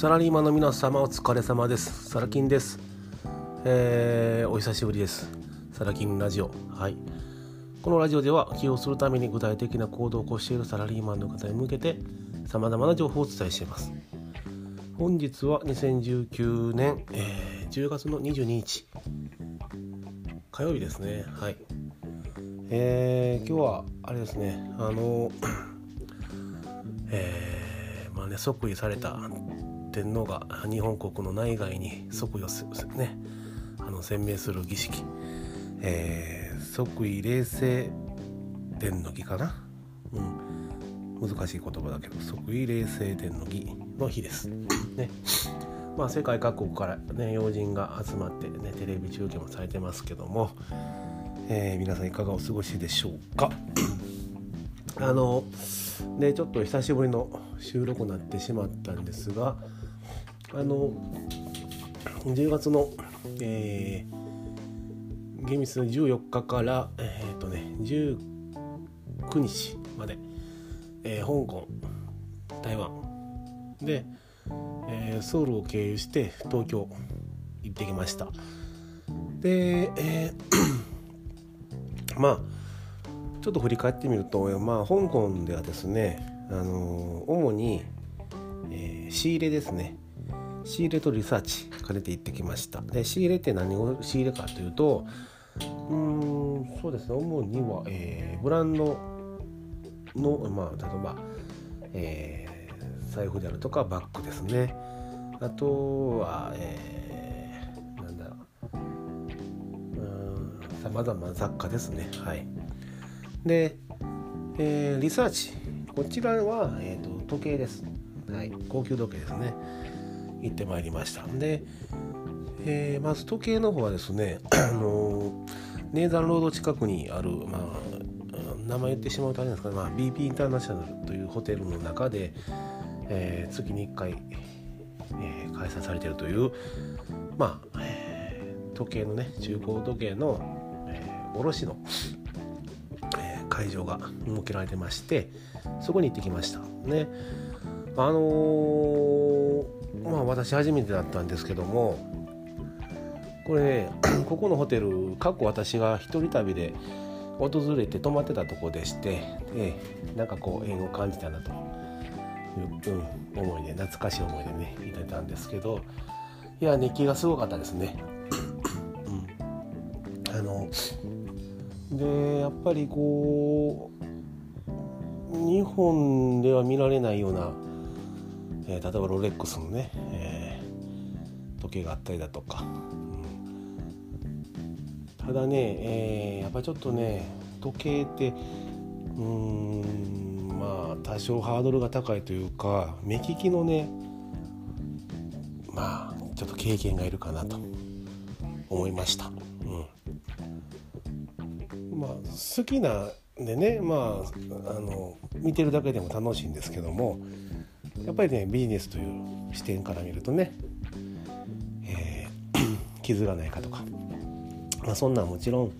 サラリーマンの皆様お疲れ様です。サラキンです。えー、お久しぶりです。サラキンラジオ。はい。このラジオでは起業するために具体的な行動を起こしているサラリーマンの方に向けて様々な情報をお伝えしています。本日は2019年、えー、10月の22日火曜日ですね。はい。えー、今日はあれですね。あのえー、まあね即位された天皇が日本国の内外に即位をねあの宣明する儀式、えー、即位礼政殿の儀かな、うん、難しい言葉だけど即位礼政殿の儀の日です。ね。まあ、世界各国から、ね、要人が集まって、ね、テレビ中継もされてますけども、えー、皆さんいかがお過ごしでしょうか？あのでちょっと久しぶりの収録になってしまったんですがあの10月の、えー、厳密の14日からえ、ー、とね19日まで、えー、香港台湾。で、えー、ソウルを経由して東京行ってきました。で、えー、まあちょっと振り返ってみると、まあ、香港ではですね、あの主に、えー、仕入れですね。仕入れとリサーチ兼ねて行ってきました。で仕入れって何を仕入れかというとうんそうですね。主には、えー、ブランドのまあ例えば、えー、財布であるとかバッグですね。あとは、えー、なんだろう。さまざまな雑貨ですね。はい。で、えー、リサーチ。こちらは、えーと、時計です、はい、高級時計ですね。行ってまいりました。で、えー、まず時計の方はですね あのネーザンロード近くにある、まあ、名前言ってしまうとあれなんですかね、まあ、BP インターナショナルというホテルの中で、えー、月に1回、えー、開催されているという、まあえー、時計のね中古時計の、え、卸の、え、会場が設けられてましてそこに行ってきました。ね。あのまあ私初めてだったんですけどもこれね ここのホテル過去私が一人旅で訪れて泊まってたとこでして、ええ、なんかこう縁を感じたなという、うん、思いで懐かしい思いでねいてたんですけどいや熱気がすごかったですね。うん、あのでやっぱりこう日本では見られないようなえー、例えばロレックスのね、えー、時計があったりだとか、うん、ただね、えー、やっぱちょっとね時計ってうんまあ多少ハードルが高いというか目利きのねまあちょっと経験がいるかなと思いました。うん、まあ好きなでねまああの見てるだけでも楽しいんですけどもやっぱりねビジネスという視点から見るとね、えー、傷がないかとか、まあ、そんなんもちろん、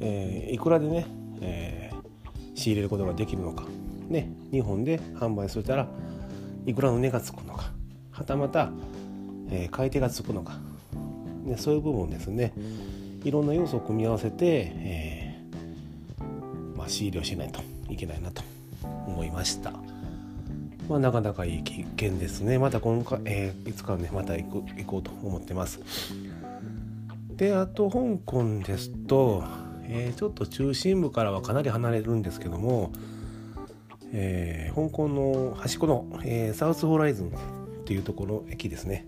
えー、いくらでね、えー、仕入れることができるのか、ね、日本で販売するたらいくらの値がつくのか。はたまた、え、買い手がつくのか、ね、そういう部分ですね。いろんな要素を組み合わせて、えまあ、仕入れをしないといけないなと思いました。まあ、なかなかいい経験ですね。また今回、えー、いつかね、また行く行こうと思ってます。で、あと、香港ですと、えー、ちょっと中心部からはかなり離れるんですけども、えー、香港の端っこの、えー、サウスホライズンっていうところの駅ですね。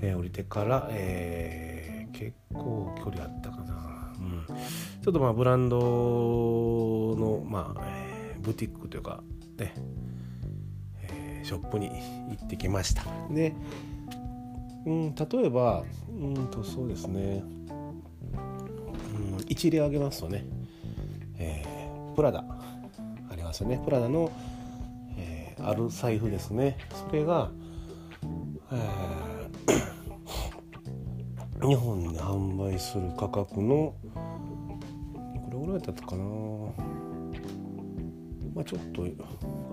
えー、降りてから、えー、結構距離あったかな。うん、ちょっとまあブランドの、まあえ、ブティックというか、ね、ショップに行ってきました。で、うん、例えばうんとそうですね、うん、一例挙げますとね、えー、プラダありますよね。プラダの、えー、ある財布ですね。それが、えー、日本で販売する価格のこれぐらいだったかな。まあ、ちょっと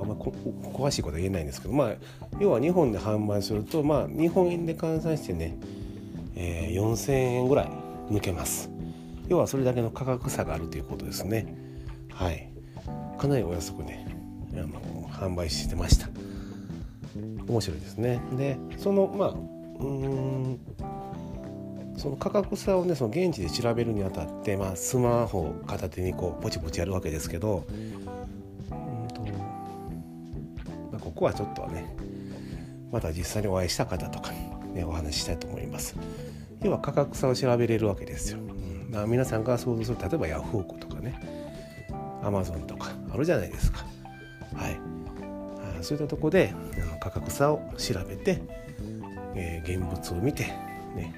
あんま詳しいことは言えないんですけど、まあ、要は日本で販売すると、まあ、日本円で換算してね、えー、4000円ぐらい抜けます。要はそれだけの価格差があるということですね。はい。かなりお安くねあの販売してました。面白いですね。でそのまあうんその価格差をねその現地で調べるにあたって、まあ、スマホを片手にこうポチポチやるわけですけど、ここはちょっとねまた実際にお会いした方とかに、ね、お話ししたいと思います。要は価格差を調べれるわけですよ、うん、だから皆さんが想像する例えばヤフオクとかねアマゾンとかあるじゃないですか。はい。そういったとこで価格差を調べて、えー、現物を見てね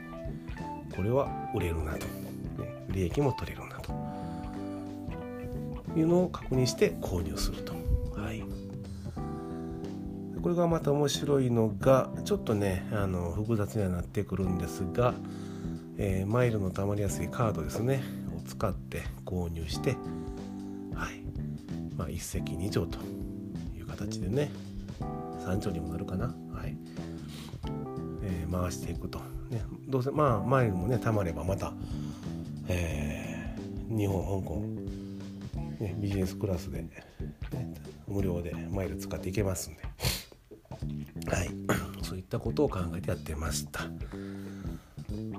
これは売れるなと、ね、利益も取れるなと。いうのを確認して購入すると。これがまた面白いのがちょっとねあの複雑にはなってくるんですが、えー、マイルのたまりやすいカードですね。を使って購入して、はい。まあ、一石二鳥という形でね三鳥にもなるかな、はい。えー、回していくと。ね、どうせまあマイルもねたまればまた、えー、日本香港、ね、ビジネスクラスで、ね、無料でマイル使っていけますんで、はい、そういったことを考えてやってました。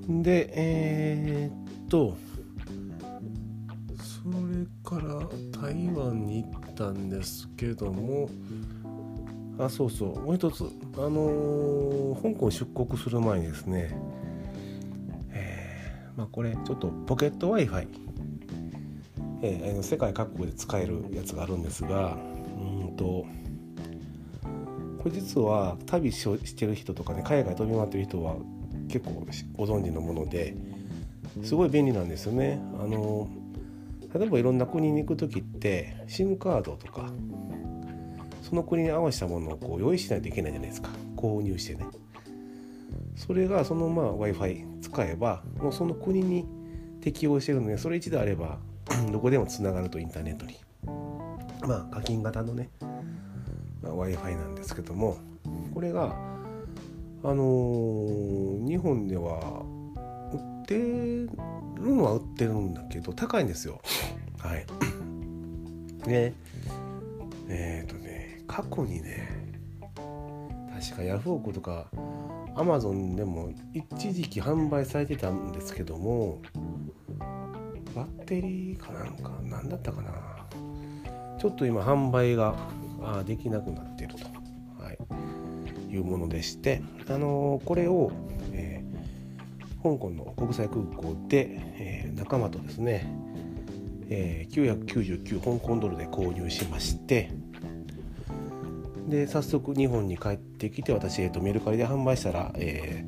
でえー、っとそれから台湾に行ったんですけどもあそうそう。もう一つあのー、香港出国する前にですねえー、まあこれちょっとポケット w i f i えー、世界各国で使えるやつがあるんですがうんとこれ実は旅してる人とかね海外飛び回ってる人は結構ご存知のものですごい便利なんですよね。あの例えばいろんな国に行く時って SIM カードとかその国に合わせたものをこう用意しないといけないじゃないですか。購入してね。それがそのまあ w i f i 使えばもうその国に適用してるのでそれ一度あればどこでもつながるとインターネットに。まあ課金型のね、w i f i なんですけどもこれがあのー、日本では売ってるのは売ってるんだけど高いんですよ。はい。ねえっ、ー、とね過去にね確かヤフオクとかアマゾンでも一時期販売されてたんですけどもバッテリーかなんか何だったかな。ちょっと今販売があできなくなっていると、はい、いうものでしてあのー、これを、えー、香港の国際空港で、えー、仲間とですね、え999香港ドルで購入しましてで早速日本に帰ってきて私、えーと、メルカリで販売したら、え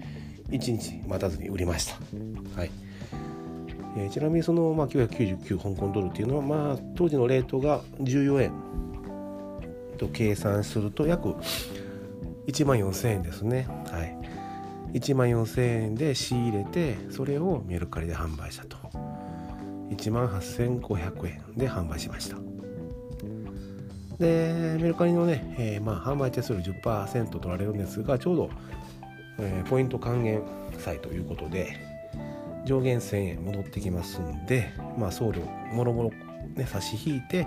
ー、1日待たずに売りました、はい。えー、ちなみにその、まあ、999香港ドルっていうのは、まあ、当時のレートが14円。と計算すると約1万4000円ですね。はい。1万4000円で仕入れてそれをメルカリで販売したと。1万8500円で販売しました。でメルカリのね、えー、まあ販売手数料10%取られるんですがちょうど、えー、ポイント還元祭ということで上限1000円戻ってきますんで、まあ、送料もろもろ、ね、差し引いて、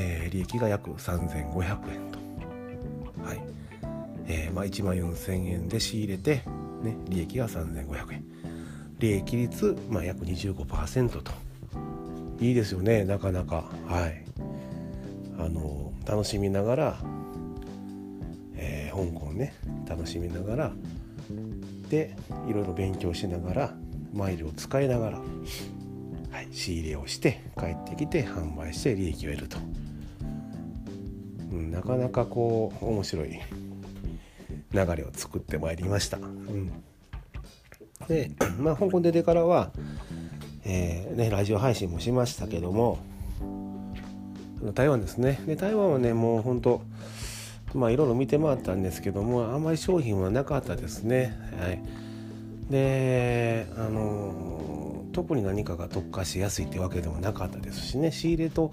えー、利益が約3500円と、はい。えーまあ、1万4000円で仕入れて、ね、利益が3500円。利益率、まあ、約25%と。いいですよねなかなか。はい。あの楽しみながら、えー、香港ね楽しみながらでいろいろ勉強しながらマイルを使いながら、はい、仕入れをして帰ってきて販売して利益を得ると、なかなかこう面白い流れを作ってまいりました。うん、でまあ香港出てからは、えーね、ラジオ配信もしましたけども台湾ですね。で台湾はねもう本当まあいろいろ見て回ったんですけどもあんまり商品はなかったですね。はい。であの特に何かが特化しやすいってわけでもなかったですしね。仕入れと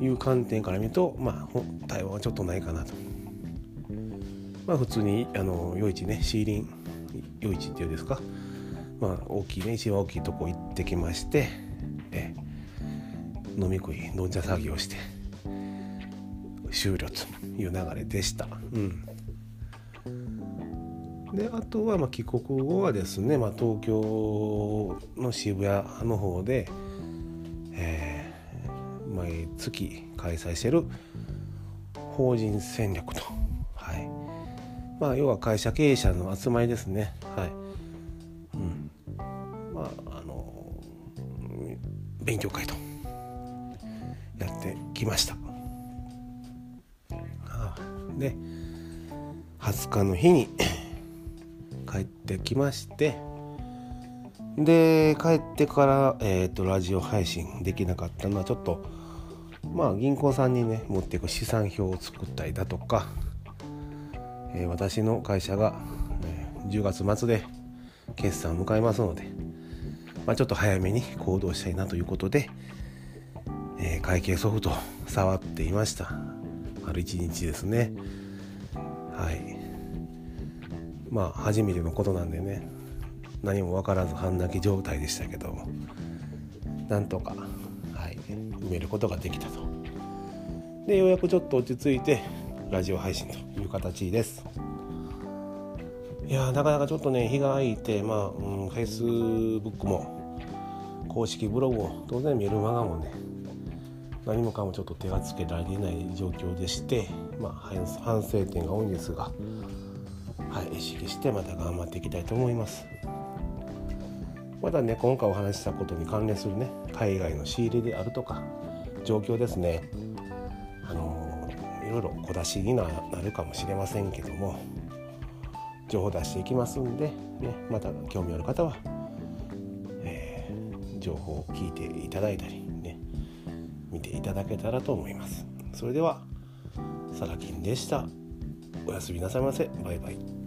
いう観点から見るとまあ対話はちょっとないかなと。まあ普通にあの夜市ねシーリン夜市っていうんですかまあ大きいね一番大きいとこ行ってきましてえ飲み食い飲んじゃ作業して終了という流れでした。うんであとはま帰国後はですね、まあ、東京の渋谷の方で、月開催してる法人戦略と、はい。まあ、要は会社経営者の集まりですね、はい。うん。まあ、あの勉強会と。やってきました。で20日の日に 帰ってきましてで帰ってから、えーと、ラジオ配信できなかったのはちょっとまあ銀行さんにね持っていく資産表を作ったりだとか、えー、私の会社が、え、10月末で決算を迎えますので、まあ、ちょっと早めに行動したいなということで、えー、会計ソフト触っていました。丸1日ですね。はい。まあ初めてのことなんでね何も分からず半泣き状態でしたけどなんとか、埋めることができたと。でようやくちょっと落ち着いてラジオ配信という形です。いやなかなかちょっとね日が空いてまあ、うん、Facebook も公式ブログも当然メルマガもね何もかもちょっと手がつけられない状況でしてまあ反省点が多いんですがはい、意識してまた頑張っていきたいと思います。またね今回お話ししたことに関連するね海外の仕入れであるとか状況ですね。あのいろいろ小出しになるかもしれませんけども情報出していきますんで、ね、また興味ある方は、えー、情報を聞いていただいたりね見ていただけたらと思います。それではサラキンでした。おやすみなさいませ。バイバイ。